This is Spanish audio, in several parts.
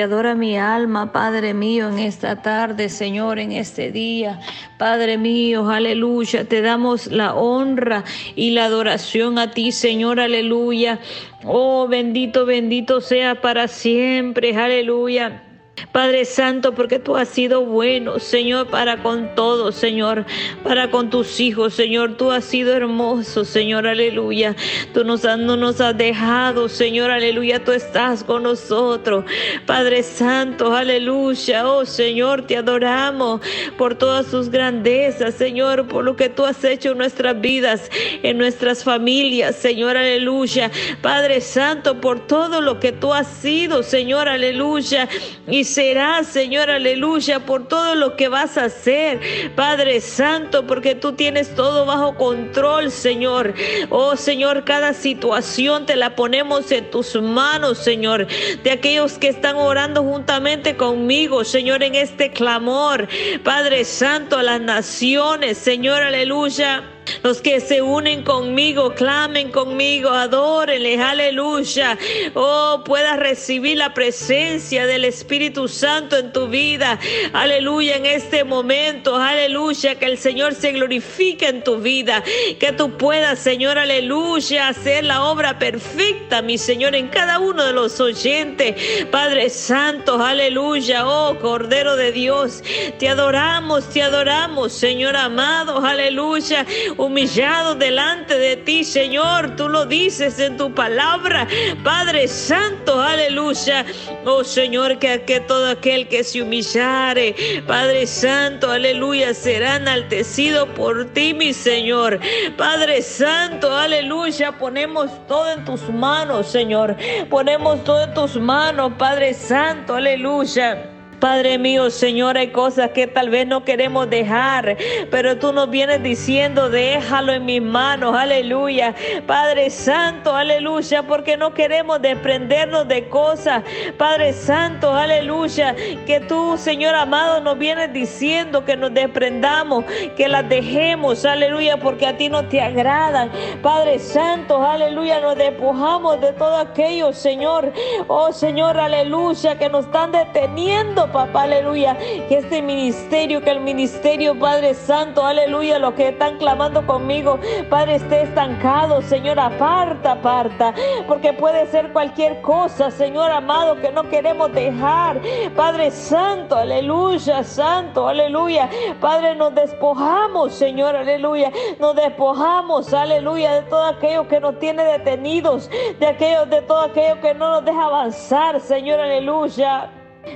Adora mi alma, Padre mío, en esta tarde, Señor, en este día. Padre mío, aleluya. Te damos la honra y la adoración a ti, Señor, aleluya. Oh, bendito, bendito sea para siempre, aleluya. Padre Santo, porque tú has sido bueno, Señor, para con todos, Señor, para con tus hijos, Señor. Tú has sido hermoso, Señor, aleluya. Tú nos, no nos has dejado, Señor, aleluya. Tú estás con nosotros, Padre Santo, aleluya. Oh, Señor, te adoramos por todas tus grandezas, Señor, por lo que tú has hecho en nuestras vidas, en nuestras familias, Señor, aleluya. Padre Santo, por todo lo que tú has sido, Señor, aleluya. Y será, Señor, aleluya, por todo lo que vas a hacer, Padre Santo, porque tú tienes todo bajo control, Señor. Oh, Señor, cada situación te la ponemos en tus manos, Señor, de aquellos que están orando juntamente conmigo, Señor, en este clamor, Padre Santo, a las naciones, Señor, aleluya. Los que se unen conmigo, clamen conmigo, adórenle, aleluya. Oh, puedas recibir la presencia del Espíritu Santo en tu vida. Aleluya, en este momento, aleluya, que el Señor se glorifique en tu vida. Que tú puedas, Señor, aleluya, hacer la obra perfecta, mi Señor, en cada uno de los oyentes. Padre Santo, aleluya, oh Cordero de Dios, te adoramos, te adoramos, Señor amado, aleluya humillado delante de ti, Señor. Tú lo dices en tu palabra, Padre Santo, aleluya. Oh Señor, que, que todo aquel que se humillare, Padre Santo, aleluya, será enaltecido por ti, mi Señor. Padre Santo, aleluya, ponemos todo en tus manos, Señor. Ponemos todo en tus manos, Padre Santo, aleluya. Padre mío, Señor, hay cosas que tal vez no queremos dejar, pero tú nos vienes diciendo, déjalo en mis manos, aleluya. Padre Santo, aleluya, porque no queremos desprendernos de cosas. Padre Santo, aleluya, que tú, Señor amado, nos vienes diciendo que nos desprendamos, que las dejemos, aleluya, porque a ti no te agradan. Padre Santo, aleluya, nos despojamos de todo aquello, Señor. Oh Señor, aleluya, que nos están deteniendo papá, aleluya. Que este ministerio, que el ministerio, Padre Santo, aleluya, lo que están clamando conmigo, Padre, esté estancado, Señor, aparta, aparta. Porque puede ser cualquier cosa, Señor amado, que no queremos dejar. Padre Santo, aleluya, Santo, aleluya. Padre, nos despojamos, Señor, aleluya. Nos despojamos, aleluya, de todo aquello que nos tiene detenidos, de aquello, de todo aquello que no nos deja avanzar, Señor, aleluya.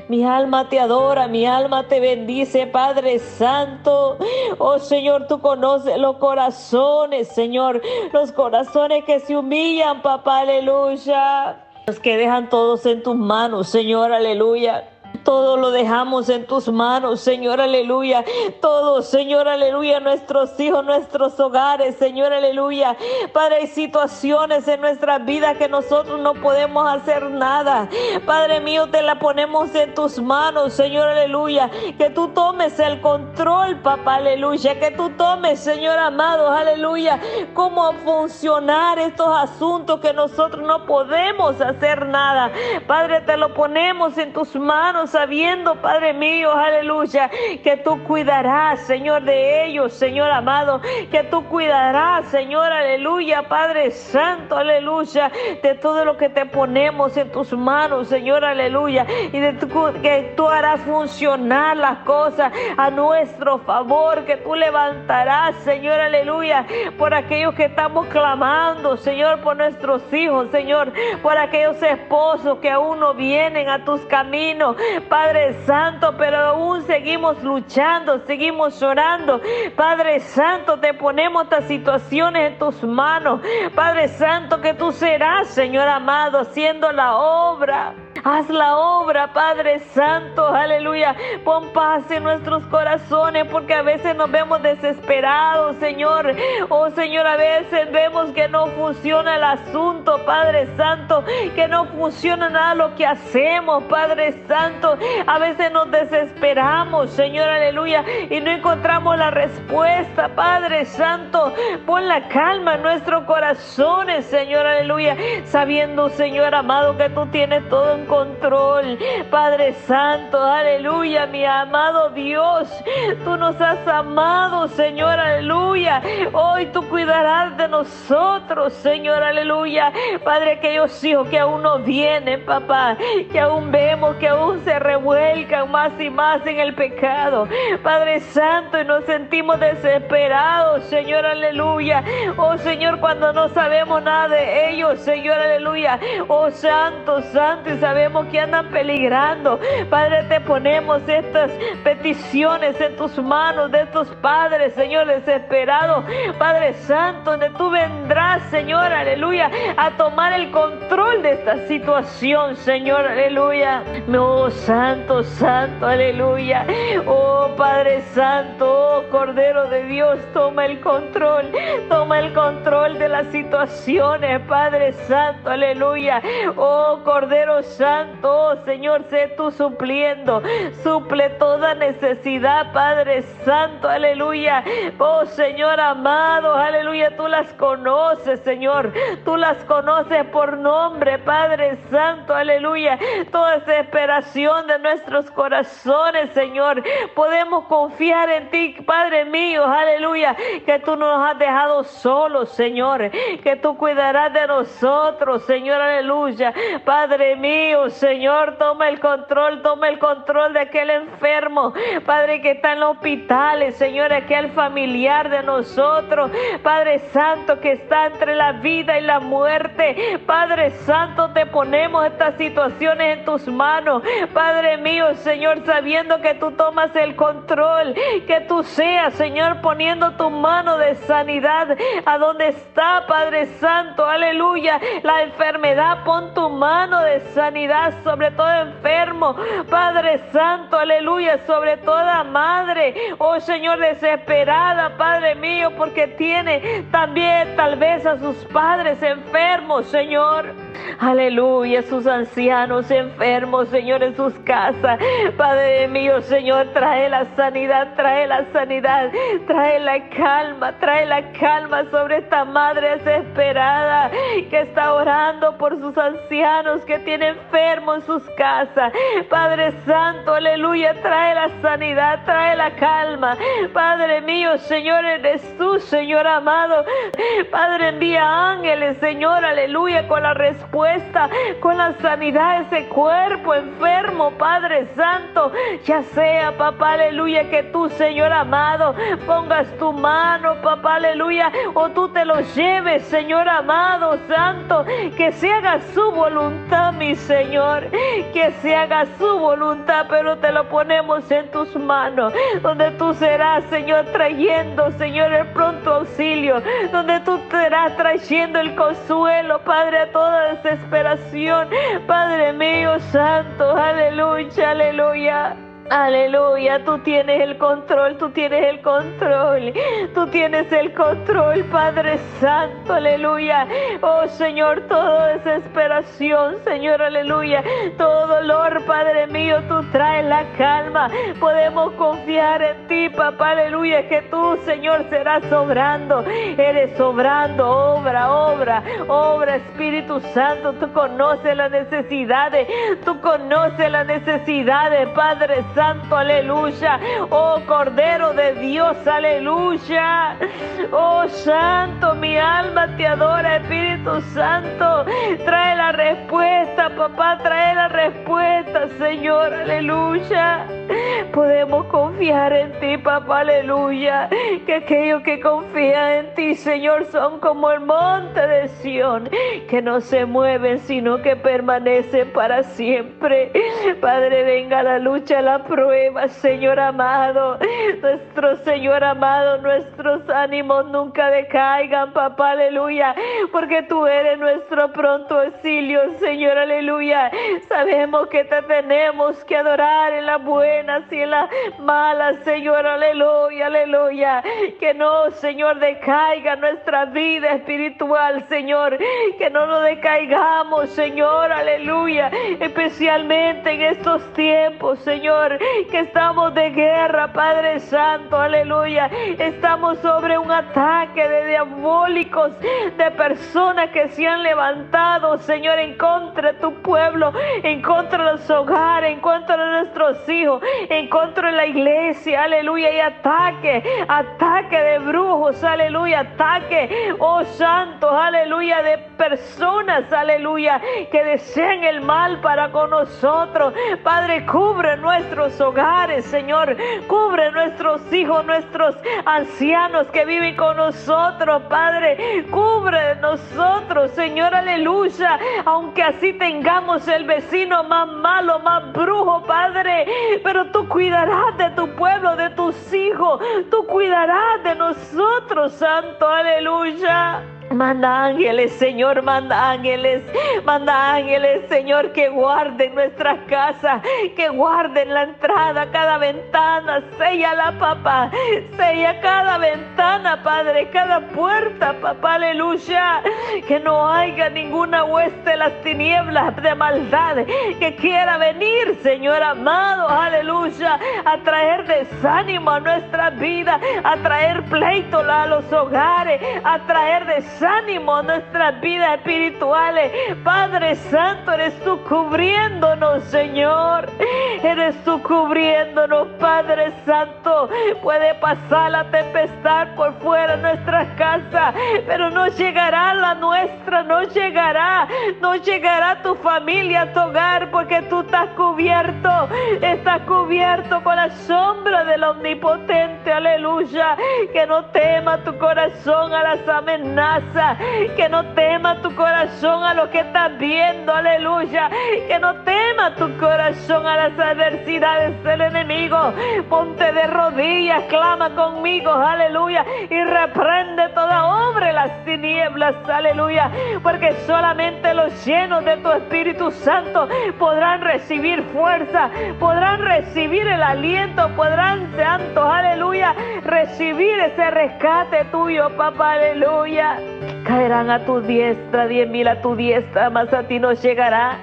Mi alma te adora, mi alma te bendice, Padre Santo. Oh Señor, tú conoces los corazones, Señor, los corazones que se humillan, papá, aleluya. Los que dejan todos en tus manos, Señor, aleluya. Todo lo dejamos en tus manos, Señor, aleluya. Todo, Señor, aleluya. Nuestros hijos, nuestros hogares, Señor, aleluya. Padre, hay situaciones en nuestras vidas que nosotros no podemos hacer nada. Padre mío, te la ponemos en tus manos, Señor, aleluya. Que tú tomes el control, papá, aleluya. Que tú tomes, Señor amado, aleluya. Cómo funcionar estos asuntos que nosotros no podemos hacer nada. Padre, te lo ponemos en tus manos sabiendo, Padre mío, aleluya, que tú cuidarás, Señor, de ellos, Señor amado, que tú cuidarás, Señor, aleluya, Padre Santo, aleluya, de todo lo que te ponemos en tus manos, Señor, aleluya, y de que tú harás funcionar las cosas a nuestro favor, que tú levantarás, Señor, aleluya, por aquellos que estamos clamando, Señor, por nuestros hijos, Señor, por aquellos esposos que aún no vienen a tus caminos, Padre Santo, pero aún seguimos luchando, seguimos llorando. Padre Santo, te ponemos estas situaciones en tus manos. Padre Santo, que tú serás, Señor amado, haciendo la obra. Haz la obra, Padre Santo, aleluya. Pon paz en nuestros corazones porque a veces nos vemos desesperados, Señor. Oh Señor, a veces vemos que no funciona el asunto, Padre Santo, que no funciona nada lo que hacemos, Padre Santo. A veces nos desesperamos, Señor, aleluya, y no encontramos la respuesta, Padre Santo. Pon la calma en nuestros corazones, Señor, aleluya, sabiendo, Señor amado, que tú tienes todo en control. Padre Santo, aleluya, mi amado Dios, tú nos has amado, Señor, aleluya. Hoy tú cuidarás de nosotros, Señor, aleluya. Padre, aquellos hijos que aún no vienen, papá, que aún vemos que aún se revuelcan más y más en el pecado. Padre Santo, y nos sentimos desesperados, Señor, aleluya. Oh Señor, cuando no sabemos nada de ellos, Señor, aleluya. Oh Santo, Santo, y sabemos que andan peligrando. Padre, te ponemos estas peticiones en tus manos de estos padres, Señor, desesperados. Padre Santo, donde tú vendrás, Señor, aleluya, a tomar el control de esta situación, Señor, aleluya. Oh Santo, Santo, aleluya. Oh Padre Santo, oh Cordero de Dios, toma el control, toma el control de las situaciones, Padre Santo, aleluya. Oh Cordero Santo, oh Señor, sé tú supliendo, suple toda necesidad, Padre Santo, aleluya. Oh Señor amado, aleluya, tú las conoces, Señor, tú las conoces por nombre, Padre Santo, aleluya. Toda desesperación de nuestros corazones, Señor, podemos confiar en ti, Padre mío, aleluya, que tú no nos has dejado solos, Señor, que tú cuidarás de nosotros, Señor, aleluya. Padre mío, Señor, toma el control, toma el control de aquel enfermo, Padre, que está en los hospitales, Señor, aquel familiar de nosotros, Padre Santo, que está entre la vida y la muerte. Padre Santo, te ponemos estas situaciones en tus manos, Padre mío, Señor, sabiendo que tú tomas el control, que tú seas, Señor, poniendo tu mano de sanidad a donde está, Padre Santo, aleluya, la enfermedad, pon tu mano de sanidad sobre todo enfermo, Padre Santo, aleluya, sobre toda madre, oh Señor, desesperada, Padre mío, porque tiene también tal vez a sus padres enfermos, Señor. Aleluya, sus ancianos enfermos, Señor, en sus casas. Padre mío, Señor, trae la sanidad, trae la sanidad, trae la calma, trae la calma sobre esta madre desesperada que está orando por sus ancianos que tiene enfermos en sus casas. Padre Santo, aleluya, trae la sanidad, trae la calma. Padre mío, Señor, eres tú, Señor amado. Padre, envía ángeles, Señor, aleluya, con la respuesta, con la sanidad de ese cuerpo enfermo, Padre Santo. Ya sea, papá, aleluya, que tú, Señor amado, pongas tu mano, papá, aleluya, o tú te lo lleves, Señor amado, Santo, que se haga su voluntad, mi Señor, que se haga su voluntad, pero te lo ponemos en tus manos, donde tú serás, Señor, trayendo, Señor, el pronto auxilio, donde tú serás trayendo el consuelo, Padre, a toda desesperación, Padre mío, Santo, aleluya, aleluya. Aleluya, tú tienes el control, tú tienes el control, tú tienes el control, Padre Santo, aleluya. Oh Señor, toda desesperación, Señor, aleluya. Todo dolor, Padre mío, tú traes la calma. Podemos confiar en ti, papá, aleluya, que tú, Señor, serás obrando. Eres obrando, obra, obra, obra, Espíritu Santo. Tú conoces las necesidades, tú conoces las necesidades, Padre Santo. Aleluya. Oh Cordero de Dios, aleluya. Oh Santo, mi alma te adora, Espíritu Santo. Trae la respuesta, papá, trae la respuesta, Señor, aleluya. Podemos confiar en ti, papá, aleluya. Que aquellos que confían en ti, Señor, son como el monte de Sión, que no se mueven, sino que permanecen para siempre. Padre, venga la lucha, la prueba, Señor amado. Nuestro Señor amado, nuestros ánimos nunca decaigan, papá, aleluya. Porque tú eres nuestro pronto auxilio, Señor, aleluya. Sabemos que te te tenemos que adorar en las buenas y en las malas, Señor, aleluya, aleluya. Que no, Señor, decaiga nuestra vida espiritual, Señor. Que no nos decaigamos, Señor, aleluya. Especialmente en estos tiempos, Señor, que estamos de guerra, Padre Santo, aleluya. Estamos sobre un ataque de diabólicos, de personas que se han levantado, Señor, en contra de tu pueblo, en contra de los hogares, en contra de nuestros hijos, en contra de la iglesia, aleluya. Y ataque, ataque de brujos, aleluya. Ataque, oh santos, aleluya, de personas, aleluya, que desean el mal para con nosotros. Padre, cubre nuestros hogares, Señor. Cubre nuestros hijos, nuestros ancianos que viven con nosotros, Padre. Cubre nosotros, Señor, aleluya. Aunque así tengamos el vecino más malo, más brujo, Padre. Pero tú cuidarás de tu pueblo, de tus hijos. Tú cuidarás de nosotros, Santo, aleluya. Manda ángeles, Señor, manda ángeles, manda ángeles, Señor, que guarden nuestras casas, que guarden la entrada, cada ventana, sella la papá, sella cada ventana, Padre, cada puerta, papá, aleluya, que no haya ninguna hueste de las tinieblas de maldad que quiera venir, Señor amado, aleluya, a traer desánimo a nuestra vida, a traer pleito a los hogares, a traer desánimo ánimo nuestras vidas espirituales. Padre Santo, eres tú cubriéndonos, Señor. Eres tú cubriéndonos, Padre Santo. Puede pasar la tempestad por fuera de nuestras casas, pero no llegará la nuestra, no llegará, no llegará tu familia, tu hogar, porque tú estás cubierto, estás cubierto con la sombra del omnipotente, aleluya. Que no tema tu corazón a las amenazas que no tema tu corazón a lo que estás viendo, aleluya. Que no tema tu corazón a las adversidades del enemigo. Ponte de rodillas, clama conmigo, aleluya. Y reprende toda obra las tinieblas, aleluya. Porque solamente los llenos de tu Espíritu Santo podrán recibir fuerza, podrán recibir el aliento, podrán, santos, aleluya, recibir ese rescate tuyo, papá, aleluya. Caerán a tu diestra, diez mil a tu diestra, mas a ti no llegará.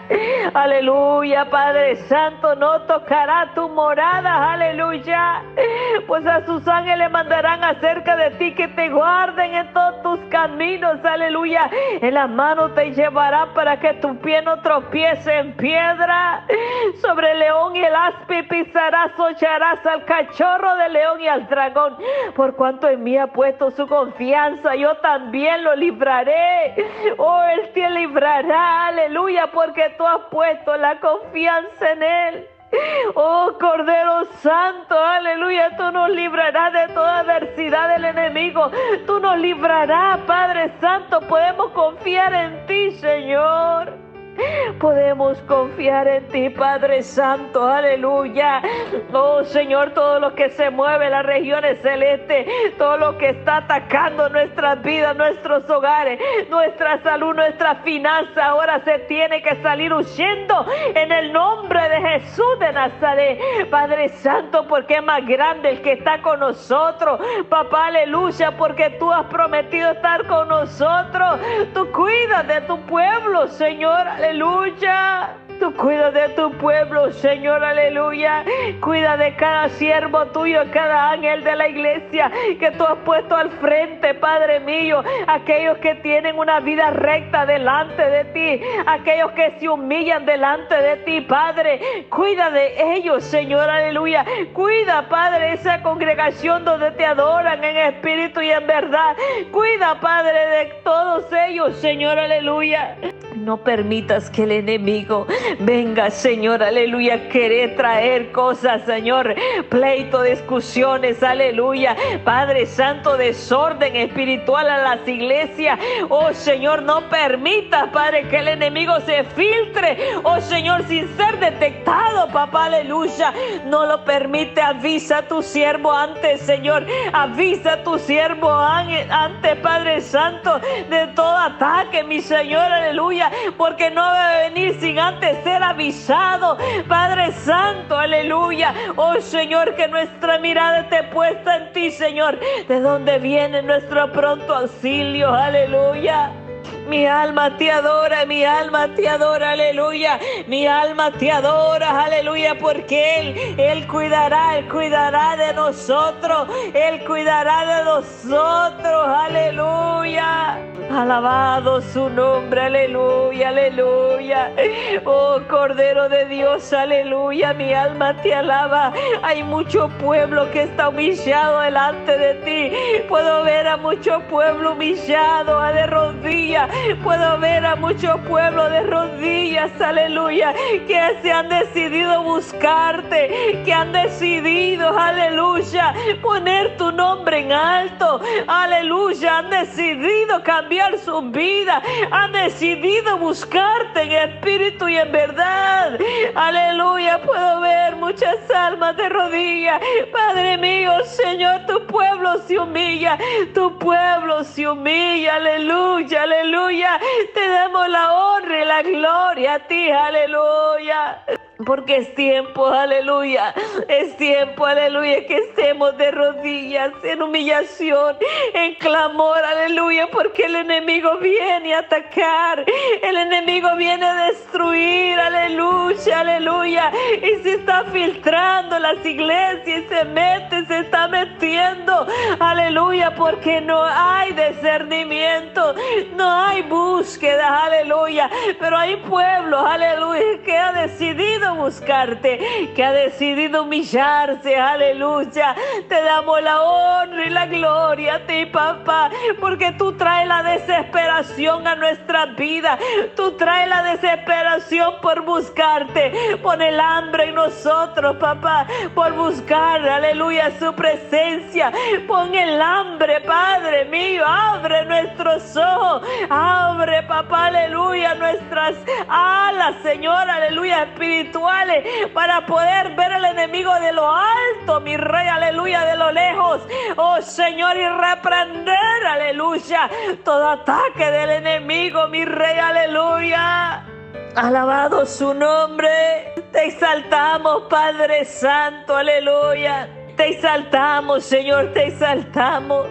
Aleluya, Padre Santo, no tocará tu morada, aleluya. Pues a sus ángeles mandarán acerca de ti que te guarden en todos tus caminos, aleluya. En la mano te llevará para que tu pie no tropiece en piedra. Sobre el león y el aspe pisarás, hollarás al cachorro del león y al dragón. Por cuanto en mí ha puesto su confianza, yo también lo libraré. Oh, Él te librará, aleluya, porque tú has puesto la confianza en Él. Oh Cordero Santo, aleluya, tú nos librarás de toda adversidad del enemigo. Tú nos librarás, Padre Santo, podemos confiar en ti, Señor. Podemos confiar en ti, Padre Santo, aleluya. Oh Señor, todo lo que se mueve en las regiones celestes, todo lo que está atacando nuestras vidas, nuestros hogares, nuestra salud, nuestra finanza, ahora se tiene que salir huyendo en el nombre de Jesús de Nazaret. Padre Santo, porque es más grande el que está con nosotros. Papá, aleluya, porque tú has prometido estar con nosotros. Tú cuidas de tu pueblo, Señor, aleluya aleluya. Tú cuida de tu pueblo, Señor, aleluya. Cuida de cada siervo tuyo, cada ángel de la iglesia que tú has puesto al frente, Padre mío. Aquellos que tienen una vida recta delante de ti, aquellos que se humillan delante de ti, Padre. Cuida de ellos, Señor, aleluya. Cuida, Padre, esa congregación donde te adoran en espíritu y en verdad. Cuida, Padre, de todos ellos, Señor, aleluya. No permitas que el enemigo venga, Señor, aleluya, querer traer cosas, Señor, pleito, discusiones, aleluya. Padre Santo, desorden espiritual a las iglesias. Oh Señor, no permitas, Padre, que el enemigo se filtre. Oh Señor, sin ser detectado, papá, aleluya. No lo permite, avisa a tu siervo antes, Señor. Avisa a tu siervo antes, Padre Santo, de todo ataque, mi Señor, aleluya porque no debe venir sin antes ser avisado. Padre Santo, aleluya. Oh Señor, que nuestra mirada esté puesta en ti, Señor, de donde viene nuestro pronto auxilio, aleluya. Mi alma te adora, mi alma te adora, aleluya. Mi alma te adora, aleluya, porque Él, Él cuidará, Él cuidará de nosotros, Él cuidará de nosotros, aleluya. Alabado su nombre, aleluya, aleluya. Oh Cordero de Dios, aleluya, mi alma te alaba. Hay mucho pueblo que está humillado delante de ti. Puedo ver a mucho pueblo humillado, de rodillas Puedo ver a muchos pueblos de rodillas, aleluya, que se han decidido buscarte, que han decidido, aleluya, poner tu nombre en alto, aleluya, han decidido cambiar su vida, han decidido buscarte en espíritu y en verdad, aleluya, puedo ver muchas almas de rodillas, Padre mío, Señor, tu pueblo se humilla, tu pueblo se humilla, aleluya, aleluya. Te damos la honra y la gloria a ti, aleluya. Porque es tiempo, aleluya. Es tiempo, aleluya, que estemos de rodillas en humillación, en clamor, aleluya, porque el enemigo viene a atacar. El enemigo viene a destruir, aleluya, aleluya. Y se está filtrando las iglesias se mete, se está metiendo, aleluya, porque no hay discernimiento, no hay búsqueda, aleluya. Pero hay pueblos, aleluya, que ha decidido buscarte, que ha decidido humillarse, aleluya. Te damos la honra y la gloria a ti, papá, porque tú traes la desesperación a nuestra vida. Tú traes la desesperación por buscarte. Pon el hambre en nosotros, papá, por buscar, aleluya, su presencia. Pon el hambre, Padre mío, abre nuestros ojos, abre, papá, aleluya, nuestras alas, Señor, aleluya, espiritual para poder ver al enemigo de lo alto, mi rey, aleluya, de lo lejos. Oh Señor, y reprender, aleluya, todo ataque del enemigo, mi rey, aleluya. Alabado su nombre. Te exaltamos, Padre Santo, aleluya. Te exaltamos, Señor, te exaltamos.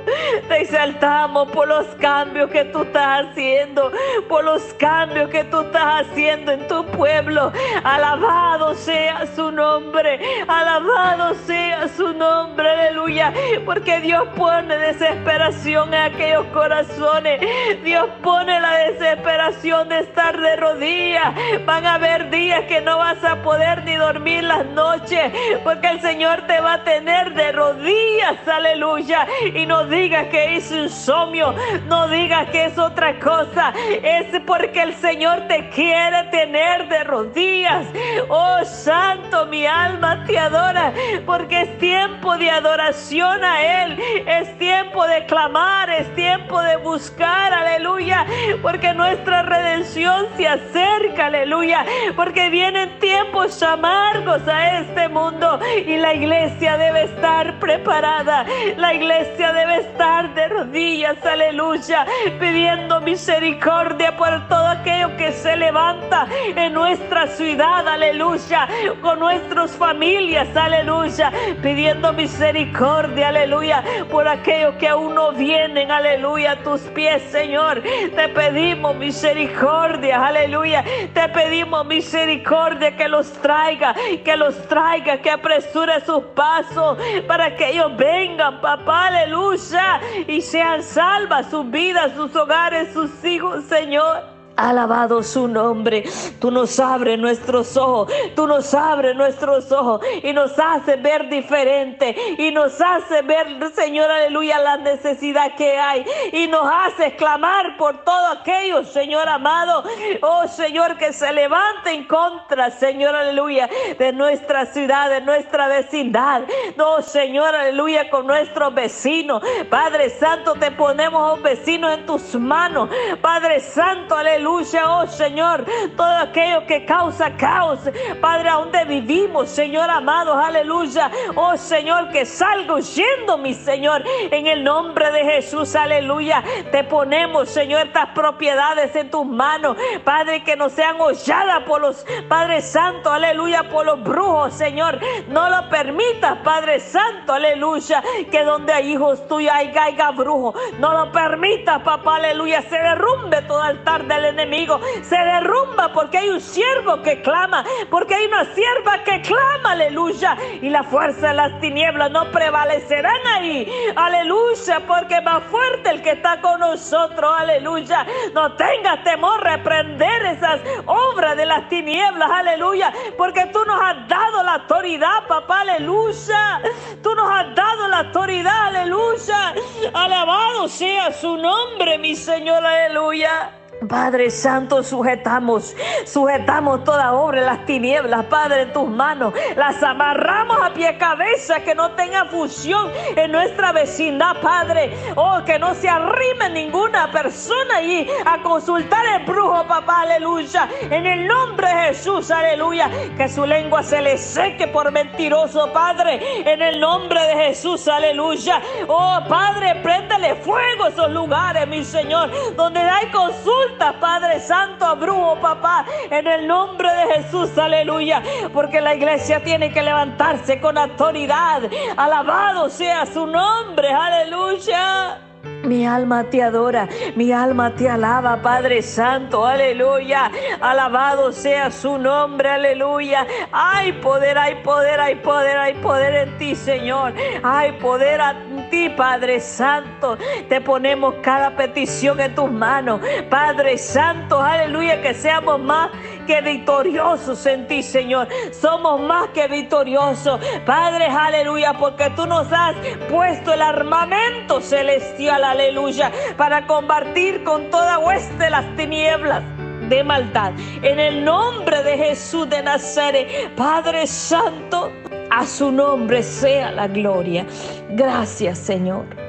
Te exaltamos por los cambios que tú estás haciendo, por los cambios que tú estás haciendo en tu pueblo. Alabado sea su nombre, alabado sea su nombre, aleluya. Porque Dios pone desesperación en aquellos corazones. Dios pone la desesperación de estar de rodillas. Van a haber días que no vas a poder ni dormir las noches, porque el Señor te va a tener de rodillas, aleluya. Y no digas que es insomnio, no digas que es otra cosa. Es porque el Señor te quiere tener de rodillas. Oh Santo, mi alma te adora, porque es tiempo de adoración a Él. Es tiempo de clamar, es tiempo de buscar, aleluya. Porque nuestra redención se acerca, aleluya. Porque vienen tiempos amargos a este mundo y la iglesia debe estar preparada. La iglesia debe estar de rodillas, aleluya, pidiendo misericordia por todo aquello que se levanta en nuestra ciudad, aleluya, con nuestras familias, aleluya, pidiendo misericordia, aleluya, por aquellos que aún no vienen, aleluya, a tus pies, Señor. Te pedimos misericordia, aleluya. Te pedimos misericordia que los traiga, que los traiga, que apresure sus pasos, para que ellos vengan, papá, aleluya, y sean salvas sus vidas, sus hogares, sus hijos, Señor. Alabado su nombre. Tú nos abres nuestros ojos. Tú nos abres nuestros ojos y nos hace ver diferente. Y nos hace ver, Señor, aleluya, la necesidad que hay. Y nos hace clamar por todo aquello, Señor amado. Oh Señor, que se levante en contra, Señor, aleluya, de nuestra ciudad, de nuestra vecindad. No, Señor, aleluya, con nuestros vecinos. Padre Santo, te ponemos a un vecino en tus manos. Padre Santo, aleluya aleluya, oh Señor, todo aquello que causa caos, Padre, a donde vivimos, Señor amado, aleluya, oh Señor, que salga huyendo, mi Señor, en el nombre de Jesús, aleluya, te ponemos, Señor, estas propiedades en tus manos, Padre, que no sean holladas por los Padre Santo, aleluya, por los brujos, Señor, no lo permitas, Padre Santo, aleluya, que donde hay hijos tuyos hay caiga brujo, no lo permitas, papá, aleluya, se derrumbe todo altar del enemigo, se derrumba porque hay un siervo que clama, porque hay una sierva que clama, aleluya, y la fuerza de las tinieblas no prevalecerán ahí, aleluya, porque más fuerte el que está con nosotros, aleluya, no tengas temor reprender esas obras de las tinieblas, aleluya, porque tú nos has dado la autoridad, papá, aleluya, tú nos has dado la autoridad, aleluya, alabado sea su nombre, mi Señor, aleluya. Padre Santo, sujetamos, sujetamos toda obra, las tinieblas, Padre, en tus manos. Las amarramos a pie cabeza, que no tenga fusión en nuestra vecindad, Padre. Oh, que no se arrime ninguna persona ahí a consultar el brujo, papá, aleluya. En el nombre de Jesús, aleluya. Que su lengua se le seque por mentiroso, Padre. En el nombre de Jesús, aleluya. Oh, Padre, préndele fuego a esos lugares, mi Señor, donde hay consulta Padre Santo, brujo, papá, en el nombre de Jesús, aleluya. Porque la iglesia tiene que levantarse con autoridad. Alabado sea su nombre, aleluya. Mi alma te adora, mi alma te alaba, Padre Santo, aleluya. Alabado sea su nombre, aleluya. Hay poder, hay poder, hay poder, hay poder en ti, Señor. Hay poder en ti, Padre Santo. Te ponemos cada petición en tus manos, Padre Santo, aleluya. Que seamos más que victoriosos en ti, Señor. Somos más que victoriosos, Padre, aleluya, porque tú nos has puesto el armamento celestial, aleluya, para combatir con toda hueste las tinieblas de maldad. En el nombre de Jesús de Nazaret, Padre Santo, a su nombre sea la gloria. Gracias, Señor.